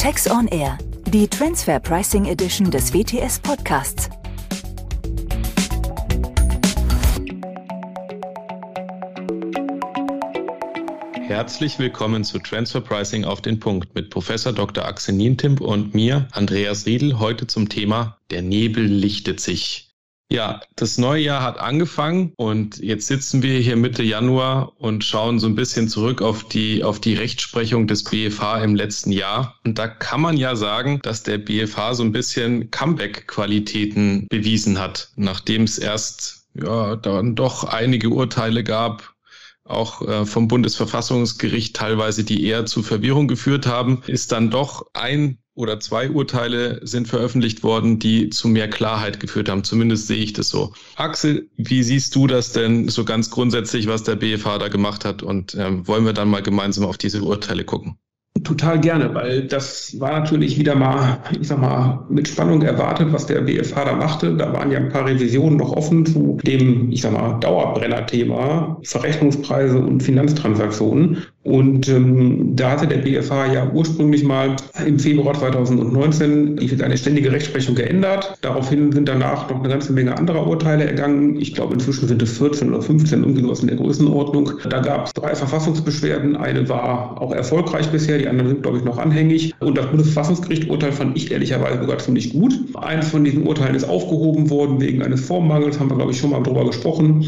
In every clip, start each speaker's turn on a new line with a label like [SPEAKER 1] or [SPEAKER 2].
[SPEAKER 1] Tax on Air, die Transfer Pricing Edition des WTS Podcasts.
[SPEAKER 2] Herzlich willkommen zu Transfer Pricing auf den Punkt mit Professor Dr. Axel Nientimp und mir, Andreas Riedel, heute zum Thema Der Nebel lichtet sich. Ja, das neue Jahr hat angefangen und jetzt sitzen wir hier Mitte Januar und schauen so ein bisschen zurück auf die, auf die Rechtsprechung des BFH im letzten Jahr. Und da kann man ja sagen, dass der BFH so ein bisschen Comeback-Qualitäten bewiesen hat, nachdem es erst ja, dann doch einige Urteile gab, auch äh, vom Bundesverfassungsgericht teilweise, die eher zu Verwirrung geführt haben, ist dann doch ein oder zwei Urteile sind veröffentlicht worden, die zu mehr Klarheit geführt haben. Zumindest sehe ich das so. Axel, wie siehst du das denn so ganz grundsätzlich, was der BFH da gemacht hat? Und ähm, wollen wir dann mal gemeinsam auf diese Urteile gucken?
[SPEAKER 3] Total gerne, weil das war natürlich wieder mal, ich sag mal, mit Spannung erwartet, was der BFH da machte. Da waren ja ein paar Revisionen noch offen zu dem, ich sag mal, Dauerbrenner-Thema Verrechnungspreise und Finanztransaktionen. Und ähm, da hatte der BFH ja ursprünglich mal im Februar 2019 eine ständige Rechtsprechung geändert. Daraufhin sind danach noch eine ganze Menge anderer Urteile ergangen. Ich glaube, inzwischen sind es 14 oder 15, irgendwie sowas in der Größenordnung. Da gab es drei Verfassungsbeschwerden. Eine war auch erfolgreich bisher, die anderen sind, glaube ich, noch anhängig. Und das Bundesverfassungsgericht-Urteil fand ich ehrlicherweise sogar ziemlich gut. Eines von diesen Urteilen ist aufgehoben worden wegen eines Formmangels, haben wir, glaube ich, schon mal drüber gesprochen.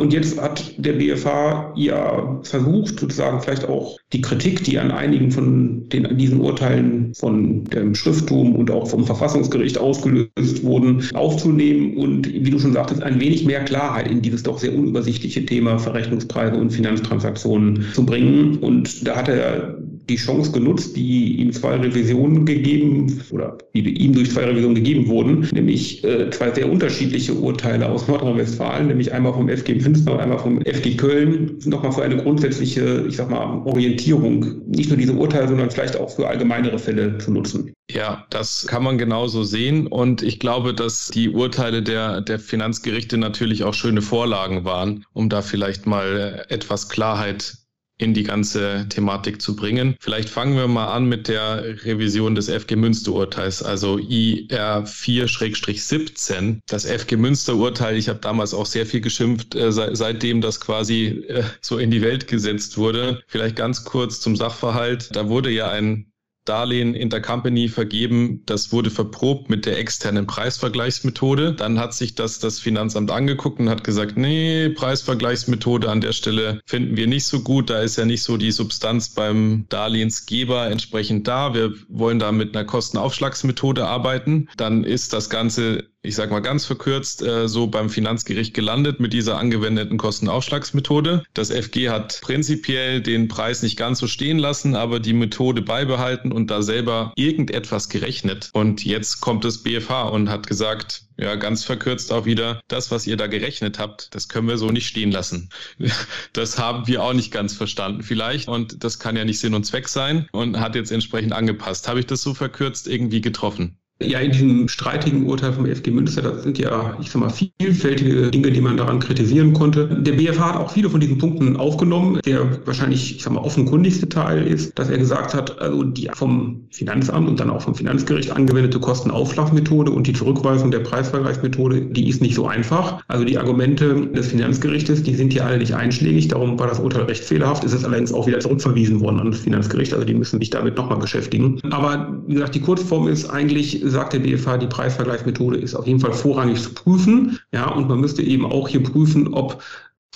[SPEAKER 3] Und jetzt hat der BFH ja versucht, sozusagen vielleicht auch die Kritik, die an einigen von den, an diesen Urteilen von dem Schrifttum und auch vom Verfassungsgericht ausgelöst wurden, aufzunehmen und, wie du schon sagtest, ein wenig mehr Klarheit in dieses doch sehr unübersichtliche Thema Verrechnungspreise und Finanztransaktionen zu bringen. Und da hat er die Chance genutzt, die ihm zwei Revisionen gegeben oder die ihm durch zwei Revisionen gegeben wurden, nämlich äh, zwei sehr unterschiedliche Urteile aus Nordrhein-Westfalen, nämlich einmal vom FG Münster und einmal vom FG Köln, nochmal für eine grundsätzliche, ich sag mal, Orientierung, nicht nur diese Urteile, sondern vielleicht auch für allgemeinere Fälle zu nutzen.
[SPEAKER 2] Ja, das kann man genauso sehen. Und ich glaube, dass die Urteile der, der Finanzgerichte natürlich auch schöne Vorlagen waren, um da vielleicht mal etwas Klarheit in die ganze Thematik zu bringen. Vielleicht fangen wir mal an mit der Revision des FG Münster-Urteils, also IR 4-17. Das FG Münster-Urteil, ich habe damals auch sehr viel geschimpft, äh, seitdem das quasi äh, so in die Welt gesetzt wurde. Vielleicht ganz kurz zum Sachverhalt. Da wurde ja ein Darlehen Intercompany vergeben. Das wurde verprobt mit der externen Preisvergleichsmethode. Dann hat sich das das Finanzamt angeguckt und hat gesagt, nee, Preisvergleichsmethode an der Stelle finden wir nicht so gut. Da ist ja nicht so die Substanz beim Darlehensgeber entsprechend da. Wir wollen da mit einer Kostenaufschlagsmethode arbeiten. Dann ist das Ganze ich sage mal ganz verkürzt, äh, so beim Finanzgericht gelandet mit dieser angewendeten Kostenaufschlagsmethode. Das FG hat prinzipiell den Preis nicht ganz so stehen lassen, aber die Methode beibehalten und da selber irgendetwas gerechnet. Und jetzt kommt das BFH und hat gesagt, ja, ganz verkürzt auch wieder, das, was ihr da gerechnet habt, das können wir so nicht stehen lassen. Das haben wir auch nicht ganz verstanden vielleicht und das kann ja nicht Sinn und Zweck sein und hat jetzt entsprechend angepasst. Habe ich das so verkürzt irgendwie getroffen?
[SPEAKER 3] Ja, in diesem streitigen Urteil vom FG Münster, das sind ja, ich sag mal, vielfältige Dinge, die man daran kritisieren konnte. Der BFH hat auch viele von diesen Punkten aufgenommen. Der wahrscheinlich, ich sag mal, offenkundigste Teil ist, dass er gesagt hat, also die vom Finanzamt und dann auch vom Finanzgericht angewendete Kostenaufschlagmethode und die Zurückweisung der Preisvergleichsmethode, die ist nicht so einfach. Also die Argumente des Finanzgerichtes, die sind hier alle nicht einschlägig. Darum war das Urteil recht fehlerhaft. Es ist allerdings auch wieder zurückverwiesen worden an das Finanzgericht. Also die müssen sich damit nochmal beschäftigen. Aber wie gesagt, die Kurzform ist eigentlich, sagt der BFH, die Preisvergleichsmethode ist auf jeden Fall vorrangig zu prüfen. Ja, und man müsste eben auch hier prüfen, ob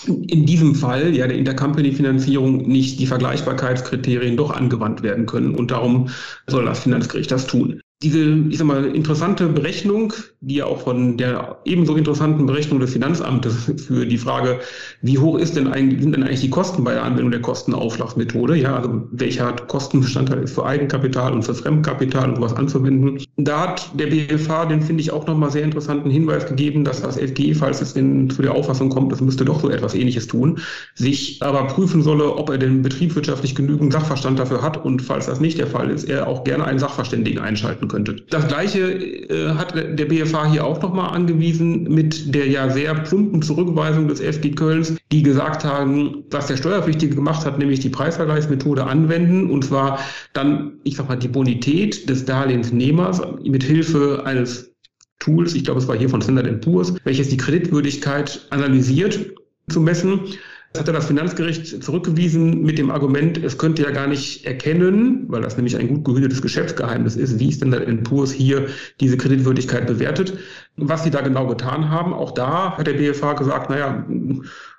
[SPEAKER 3] in diesem Fall ja der Intercompany-Finanzierung nicht die Vergleichbarkeitskriterien doch angewandt werden können. Und darum soll das Finanzgericht das tun diese, ich sag mal, interessante Berechnung, die ja auch von der ebenso interessanten Berechnung des Finanzamtes für die Frage, wie hoch ist denn eigentlich, sind denn eigentlich die Kosten bei der Anwendung der Kostenaufschlagsmethode? Ja, also welcher Kostenbestandteil ist für Eigenkapital und für Fremdkapital und sowas anzuwenden? Da hat der BFH, den finde ich auch nochmal sehr interessanten Hinweis gegeben, dass das FG, falls es denn zu der Auffassung kommt, das müsste doch so etwas ähnliches tun, sich aber prüfen solle, ob er denn betriebswirtschaftlich genügend Sachverstand dafür hat und falls das nicht der Fall ist, er auch gerne einen Sachverständigen einschalten könnte. Das Gleiche äh, hat der BFH hier auch nochmal angewiesen mit der ja sehr plumpen Zurückweisung des FG Kölns, die gesagt haben, was der Steuerpflichtige gemacht hat, nämlich die Preisvergleichsmethode anwenden und zwar dann, ich sag mal, die Bonität des Darlehensnehmers mit Hilfe eines Tools, ich glaube, es war hier von Standard Poor's, welches die Kreditwürdigkeit analysiert zu messen das hatte das Finanzgericht zurückgewiesen mit dem Argument, es könnte ja gar nicht erkennen, weil das nämlich ein gut gehütetes Geschäftsgeheimnis ist, wie ist denn der Entpurs hier diese Kreditwürdigkeit bewertet. Was sie da genau getan haben, auch da hat der BFH gesagt, naja,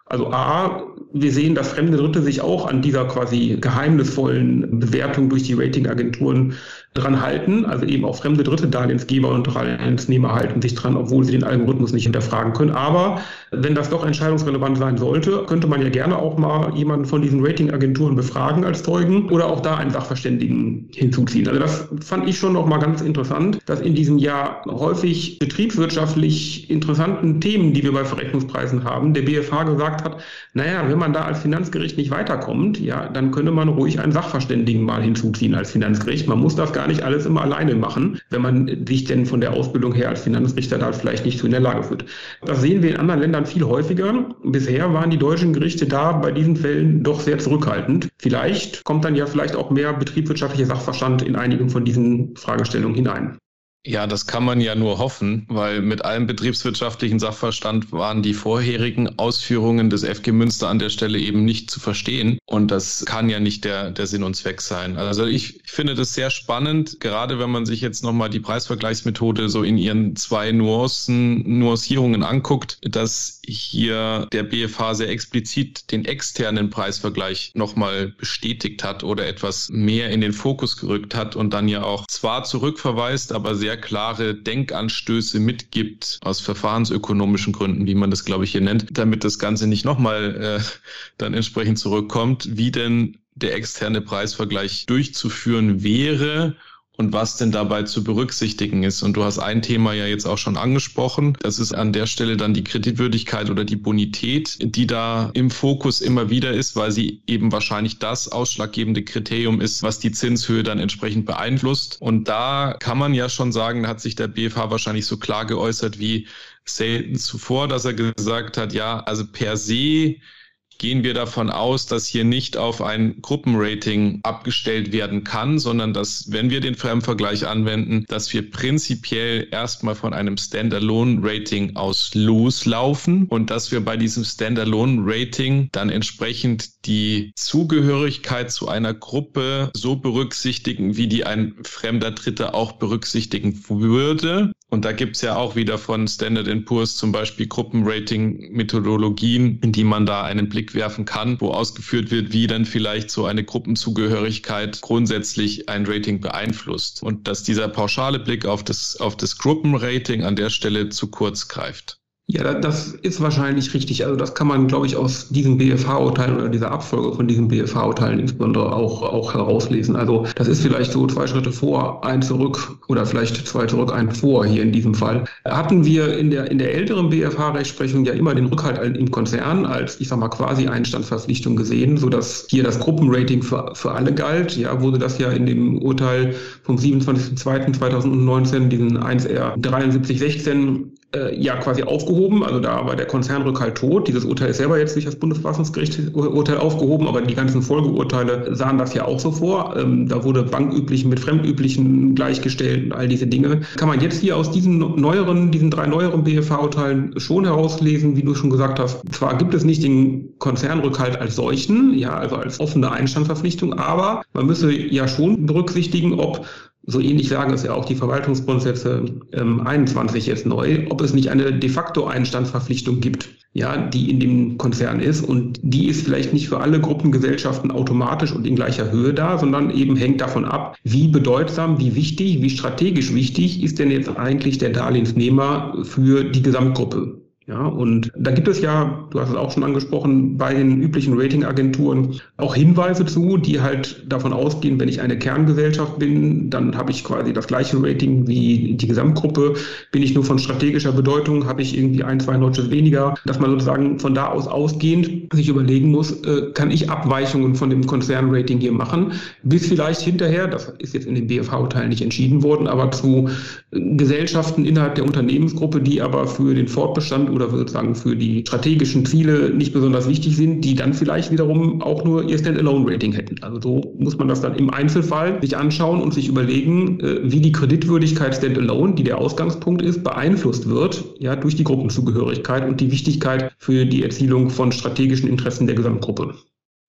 [SPEAKER 3] also A, wir sehen, dass fremde Dritte sich auch an dieser quasi geheimnisvollen Bewertung durch die Ratingagenturen dran halten. Also eben auch fremde Dritte, Darlehensgeber und Darlehensnehmer halten sich dran, obwohl sie den Algorithmus nicht hinterfragen können. Aber wenn das doch entscheidungsrelevant sein sollte, könnte man ja gerne auch mal jemanden von diesen Ratingagenturen befragen als Zeugen oder auch da einen Sachverständigen hinzuziehen. Also das fand ich schon noch mal ganz interessant, dass in diesem Jahr häufig betriebswirtschaftlich interessanten Themen, die wir bei Verrechnungspreisen haben, der BFH gesagt hat, naja, wenn man da als Finanzgericht nicht weiterkommt, ja, dann könnte man ruhig einen Sachverständigen mal hinzuziehen als Finanzgericht. Man muss das gar nicht alles immer alleine machen, wenn man sich denn von der Ausbildung her als Finanzrichter da vielleicht nicht so in der Lage fühlt. Das sehen wir in anderen Ländern viel häufiger. Bisher waren die deutschen Gerichte da bei diesen Fällen doch sehr zurückhaltend. Vielleicht kommt dann ja vielleicht auch mehr betriebswirtschaftlicher Sachverstand in einigen von diesen Fragestellungen hinein.
[SPEAKER 2] Ja, das kann man ja nur hoffen, weil mit allem betriebswirtschaftlichen Sachverstand waren die vorherigen Ausführungen des FG Münster an der Stelle eben nicht zu verstehen. Und das kann ja nicht der, der Sinn und Zweck sein. Also ich, ich finde das sehr spannend, gerade wenn man sich jetzt nochmal die Preisvergleichsmethode so in ihren zwei Nuancen, Nuancierungen anguckt, dass hier der BFH sehr explizit den externen Preisvergleich nochmal bestätigt hat oder etwas mehr in den Fokus gerückt hat und dann ja auch zwar zurückverweist, aber sehr klare Denkanstöße mitgibt, aus verfahrensökonomischen Gründen, wie man das, glaube ich, hier nennt, damit das Ganze nicht nochmal äh, dann entsprechend zurückkommt, wie denn der externe Preisvergleich durchzuführen wäre und was denn dabei zu berücksichtigen ist. Und du hast ein Thema ja jetzt auch schon angesprochen. Das ist an der Stelle dann die Kreditwürdigkeit oder die Bonität, die da im Fokus immer wieder ist, weil sie eben wahrscheinlich das ausschlaggebende Kriterium ist, was die Zinshöhe dann entsprechend beeinflusst. Und da kann man ja schon sagen, hat sich der BFH wahrscheinlich so klar geäußert wie selten zuvor, dass er gesagt hat, ja, also per se gehen wir davon aus, dass hier nicht auf ein Gruppenrating abgestellt werden kann, sondern dass, wenn wir den Fremdvergleich anwenden, dass wir prinzipiell erstmal von einem Standalone-Rating aus loslaufen und dass wir bei diesem Standalone-Rating dann entsprechend die Zugehörigkeit zu einer Gruppe so berücksichtigen, wie die ein fremder Dritter auch berücksichtigen würde. Und da gibt's ja auch wieder von Standard Poor's zum Beispiel Gruppenrating-Methodologien, in die man da einen Blick werfen kann, wo ausgeführt wird, wie dann vielleicht so eine Gruppenzugehörigkeit grundsätzlich ein Rating beeinflusst. Und dass dieser pauschale Blick auf das, auf das Gruppenrating an der Stelle zu kurz greift.
[SPEAKER 3] Ja, das ist wahrscheinlich richtig. Also das kann man, glaube ich, aus diesen BFH-Urteilen oder dieser Abfolge von diesen BFH-Urteilen insbesondere auch, auch herauslesen. Also das ist vielleicht so zwei Schritte vor, ein zurück oder vielleicht zwei zurück, ein vor hier in diesem Fall. Hatten wir in der, in der älteren BFH-Rechtsprechung ja immer den Rückhalt im Konzern als, ich sag mal, quasi Einstandsverpflichtung gesehen, sodass hier das Gruppenrating für, für alle galt. Ja, wurde das ja in dem Urteil vom 27.02.2019, diesen 1R 7316 äh, ja quasi aufgehoben. Also da war der Konzernrückhalt tot. Dieses Urteil ist selber jetzt durch das Bundesverfassungsgericht Urteil aufgehoben, aber die ganzen Folgeurteile sahen das ja auch so vor. Ähm, da wurde banküblichen mit fremdüblichen gleichgestellt und all diese Dinge. Kann man jetzt hier aus diesen neueren, diesen drei neueren BFH-Urteilen schon herauslesen, wie du schon gesagt hast. Zwar gibt es nicht den Konzernrückhalt als solchen, ja, also als offene Einstandsverpflichtung, aber man müsse ja schon berücksichtigen, ob so ähnlich sagen es ja auch die Verwaltungsgrundsätze ähm, 21 jetzt neu, ob es nicht eine de facto Einstandsverpflichtung gibt, ja, die in dem Konzern ist. Und die ist vielleicht nicht für alle Gruppengesellschaften automatisch und in gleicher Höhe da, sondern eben hängt davon ab, wie bedeutsam, wie wichtig, wie strategisch wichtig ist denn jetzt eigentlich der Darlehensnehmer für die Gesamtgruppe. Ja, und da gibt es ja, du hast es auch schon angesprochen, bei den üblichen Ratingagenturen auch Hinweise zu, die halt davon ausgehen, wenn ich eine Kerngesellschaft bin, dann habe ich quasi das gleiche Rating wie die Gesamtgruppe. Bin ich nur von strategischer Bedeutung, habe ich irgendwie ein, zwei Notches weniger, dass man sozusagen von da aus ausgehend sich überlegen muss, äh, kann ich Abweichungen von dem Konzernrating hier machen, bis vielleicht hinterher, das ist jetzt in dem BFH-Urteil nicht entschieden worden, aber zu Gesellschaften innerhalb der Unternehmensgruppe, die aber für den Fortbestand oder sozusagen für die strategischen Ziele nicht besonders wichtig sind, die dann vielleicht wiederum auch nur ihr Standalone-Rating hätten. Also so muss man das dann im Einzelfall sich anschauen und sich überlegen, äh, wie die Kreditwürdigkeit Standalone, die der Ausgangspunkt ist, beeinflusst wird, ja, durch die Gruppenzugehörigkeit und die Wichtigkeit für die Erzielung von strategischen Interessen der Gesamtgruppe.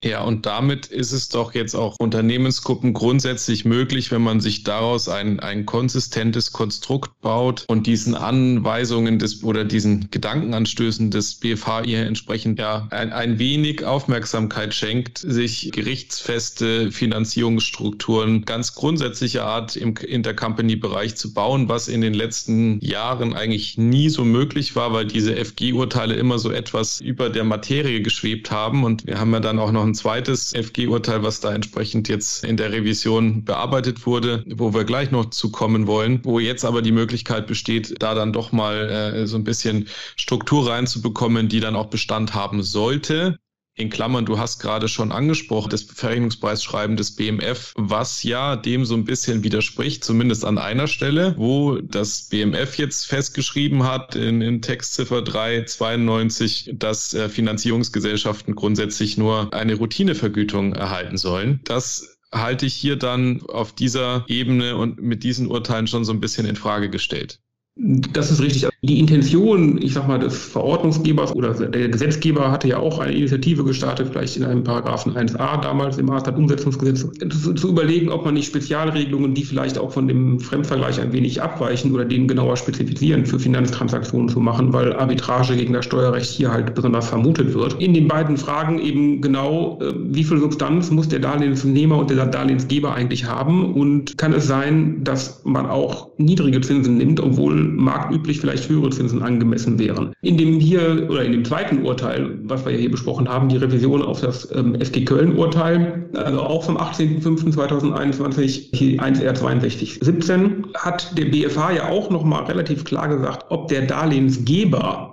[SPEAKER 2] Ja, und damit ist es doch jetzt auch Unternehmensgruppen grundsätzlich möglich, wenn man sich daraus ein, ein konsistentes Konstrukt baut und diesen Anweisungen des oder diesen Gedankenanstößen des BFH hier entsprechend ja ein, ein wenig Aufmerksamkeit schenkt, sich gerichtsfeste Finanzierungsstrukturen ganz grundsätzlicher Art im Intercompany-Bereich zu bauen, was in den letzten Jahren eigentlich nie so möglich war, weil diese FG-Urteile immer so etwas über der Materie geschwebt haben. Und wir haben ja dann auch noch ein zweites FG-Urteil, was da entsprechend jetzt in der Revision bearbeitet wurde, wo wir gleich noch zu kommen wollen, wo jetzt aber die Möglichkeit besteht, da dann doch mal äh, so ein bisschen Struktur reinzubekommen, die dann auch Bestand haben sollte in Klammern, du hast gerade schon angesprochen, das Verrechnungspreisschreiben des BMF, was ja dem so ein bisschen widerspricht, zumindest an einer Stelle, wo das BMF jetzt festgeschrieben hat in, in Textziffer 392, dass äh, Finanzierungsgesellschaften grundsätzlich nur eine Routinevergütung erhalten sollen. Das halte ich hier dann auf dieser Ebene und mit diesen Urteilen schon so ein bisschen in Frage gestellt.
[SPEAKER 3] Das ist richtig. Die Intention, ich sag mal, des Verordnungsgebers oder der Gesetzgeber hatte ja auch eine Initiative gestartet, vielleicht in einem Paragraphen 1a damals im Maßnahmenumsetzungsgesetz, zu, zu überlegen, ob man nicht Spezialregelungen, die vielleicht auch von dem Fremdvergleich ein wenig abweichen oder den genauer spezifizieren, für Finanztransaktionen zu machen, weil Arbitrage gegen das Steuerrecht hier halt besonders vermutet wird. In den beiden Fragen eben genau, äh, wie viel Substanz muss der Darlehensnehmer und der Darlehensgeber eigentlich haben und kann es sein, dass man auch niedrige Zinsen nimmt, obwohl marktüblich vielleicht höhere angemessen wären. In dem hier oder in dem zweiten Urteil, was wir hier besprochen haben, die Revision auf das ähm, FG Köln-Urteil, also auch vom 18.05.2021, 1R 6217, hat der BFH ja auch nochmal relativ klar gesagt, ob der Darlehensgeber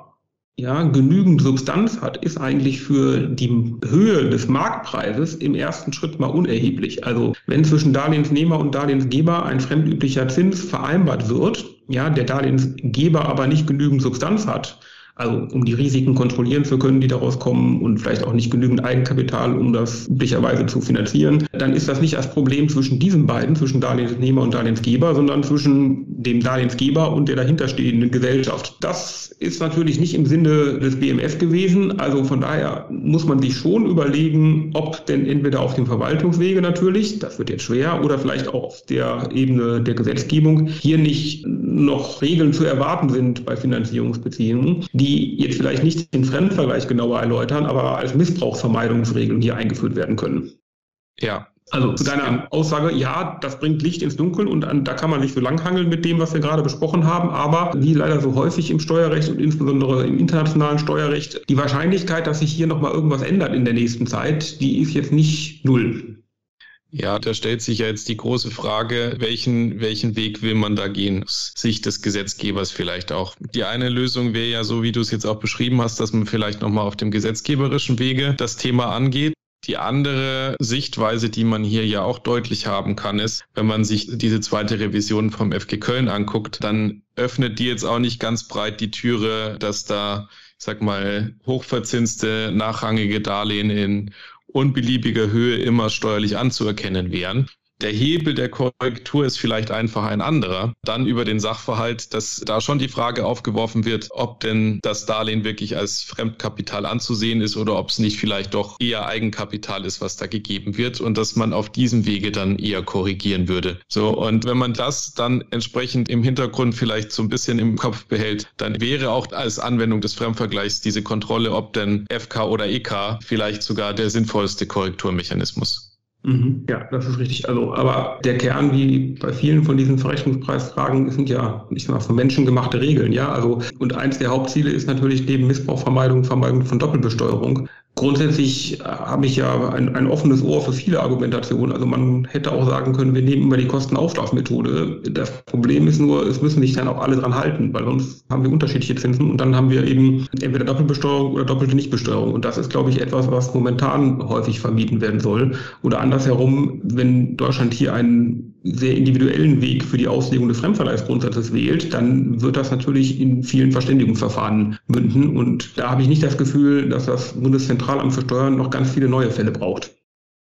[SPEAKER 3] ja, genügend Substanz hat, ist eigentlich für die Höhe des Marktpreises im ersten Schritt mal unerheblich. Also wenn zwischen Darlehensnehmer und Darlehensgeber ein fremdüblicher Zins vereinbart wird, ja, der Darlehensgeber aber nicht genügend Substanz hat, also um die Risiken kontrollieren zu können, die daraus kommen und vielleicht auch nicht genügend Eigenkapital, um das üblicherweise zu finanzieren, dann ist das nicht das Problem zwischen diesen beiden, zwischen Darlehensnehmer und Darlehensgeber, sondern zwischen dem Darlehensgeber und der dahinterstehenden Gesellschaft. Das ist natürlich nicht im Sinne des BMF gewesen. Also von daher muss man sich schon überlegen, ob denn entweder auf dem Verwaltungswege natürlich, das wird jetzt schwer, oder vielleicht auch auf der Ebene der Gesetzgebung hier nicht noch Regeln zu erwarten sind bei Finanzierungsbeziehungen, die jetzt vielleicht nicht den Fremdvergleich genauer erläutern, aber als Missbrauchsvermeidungsregeln hier eingeführt werden können.
[SPEAKER 2] Ja.
[SPEAKER 3] Also zu deiner Aussage, ja, das bringt Licht ins Dunkel und da kann man sich so langhangeln mit dem, was wir gerade besprochen haben, aber wie leider so häufig im Steuerrecht und insbesondere im internationalen Steuerrecht, die Wahrscheinlichkeit, dass sich hier nochmal irgendwas ändert in der nächsten Zeit, die ist jetzt nicht null.
[SPEAKER 2] Ja, da stellt sich ja jetzt die große Frage, welchen, welchen Weg will man da gehen? Aus Sicht des Gesetzgebers vielleicht auch. Die eine Lösung wäre ja so, wie du es jetzt auch beschrieben hast, dass man vielleicht nochmal auf dem gesetzgeberischen Wege das Thema angeht. Die andere Sichtweise, die man hier ja auch deutlich haben kann, ist, wenn man sich diese zweite Revision vom FG Köln anguckt, dann öffnet die jetzt auch nicht ganz breit die Türe, dass da, ich sag mal, hochverzinste nachrangige Darlehen in unbeliebiger Höhe immer steuerlich anzuerkennen wären. Der Hebel der Korrektur ist vielleicht einfach ein anderer. Dann über den Sachverhalt, dass da schon die Frage aufgeworfen wird, ob denn das Darlehen wirklich als Fremdkapital anzusehen ist oder ob es nicht vielleicht doch eher Eigenkapital ist, was da gegeben wird und dass man auf diesem Wege dann eher korrigieren würde. So, und wenn man das dann entsprechend im Hintergrund vielleicht so ein bisschen im Kopf behält, dann wäre auch als Anwendung des Fremdvergleichs diese Kontrolle, ob denn FK oder EK vielleicht sogar der sinnvollste Korrekturmechanismus.
[SPEAKER 3] Mhm. Ja, das ist richtig. Also, aber der Kern, wie bei vielen von diesen Verrechnungspreisfragen, sind ja, ich sag mal, von Menschen gemachte Regeln, ja. Also, und eins der Hauptziele ist natürlich neben Missbrauchvermeidung, Vermeidung von Doppelbesteuerung, Grundsätzlich äh, habe ich ja ein, ein, offenes Ohr für viele Argumentationen. Also man hätte auch sagen können, wir nehmen immer die Kostenaufschlagmethode. Das Problem ist nur, es müssen sich dann auch alle dran halten, weil sonst haben wir unterschiedliche Zinsen und dann haben wir eben entweder Doppelbesteuerung oder doppelte Nichtbesteuerung. Und das ist, glaube ich, etwas, was momentan häufig vermieden werden soll. Oder andersherum, wenn Deutschland hier einen sehr individuellen Weg für die Auslegung des Fremdverleihsgrundsatzes wählt, dann wird das natürlich in vielen Verständigungsverfahren münden. Und da habe ich nicht das Gefühl, dass das Bundeszentralamt für Steuern noch ganz viele neue Fälle braucht.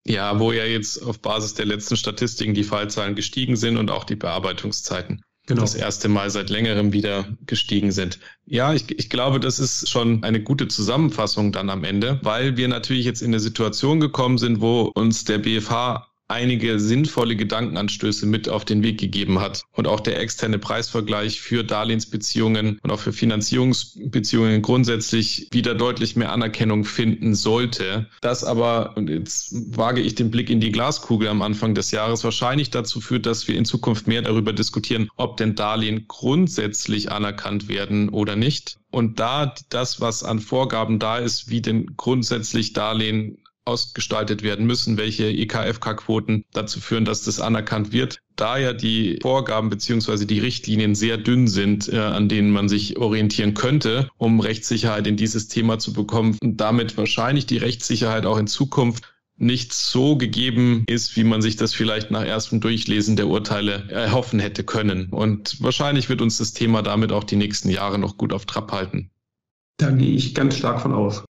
[SPEAKER 2] Ja, wo ja jetzt auf Basis der letzten Statistiken die Fallzahlen gestiegen sind und auch die Bearbeitungszeiten genau. das erste Mal seit längerem wieder gestiegen sind. Ja, ich, ich glaube, das ist schon eine gute Zusammenfassung dann am Ende, weil wir natürlich jetzt in eine Situation gekommen sind, wo uns der BFH einige sinnvolle Gedankenanstöße mit auf den Weg gegeben hat. Und auch der externe Preisvergleich für Darlehensbeziehungen und auch für Finanzierungsbeziehungen grundsätzlich wieder deutlich mehr Anerkennung finden sollte. Das aber, und jetzt wage ich den Blick in die Glaskugel am Anfang des Jahres, wahrscheinlich dazu führt, dass wir in Zukunft mehr darüber diskutieren, ob denn Darlehen grundsätzlich anerkannt werden oder nicht. Und da das, was an Vorgaben da ist, wie denn grundsätzlich Darlehen ausgestaltet werden müssen, welche EKFK-Quoten dazu führen, dass das anerkannt wird. Da ja die Vorgaben beziehungsweise die Richtlinien sehr dünn sind, äh, an denen man sich orientieren könnte, um Rechtssicherheit in dieses Thema zu bekommen und damit wahrscheinlich die Rechtssicherheit auch in Zukunft nicht so gegeben ist, wie man sich das vielleicht nach erstem Durchlesen der Urteile erhoffen hätte können. Und wahrscheinlich wird uns das Thema damit auch die nächsten Jahre noch gut auf Trab halten.
[SPEAKER 3] Da gehe ich ganz stark von aus.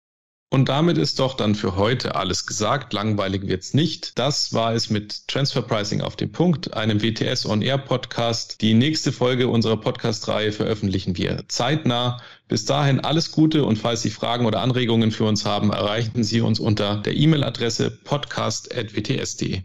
[SPEAKER 2] Und damit ist doch dann für heute alles gesagt. Langweilig wird's nicht. Das war es mit Transfer Pricing auf den Punkt, einem WTS On Air Podcast. Die nächste Folge unserer Podcast-Reihe veröffentlichen wir zeitnah. Bis dahin alles Gute und falls Sie Fragen oder Anregungen für uns haben, erreichen Sie uns unter der E-Mail-Adresse podcast.wts.de.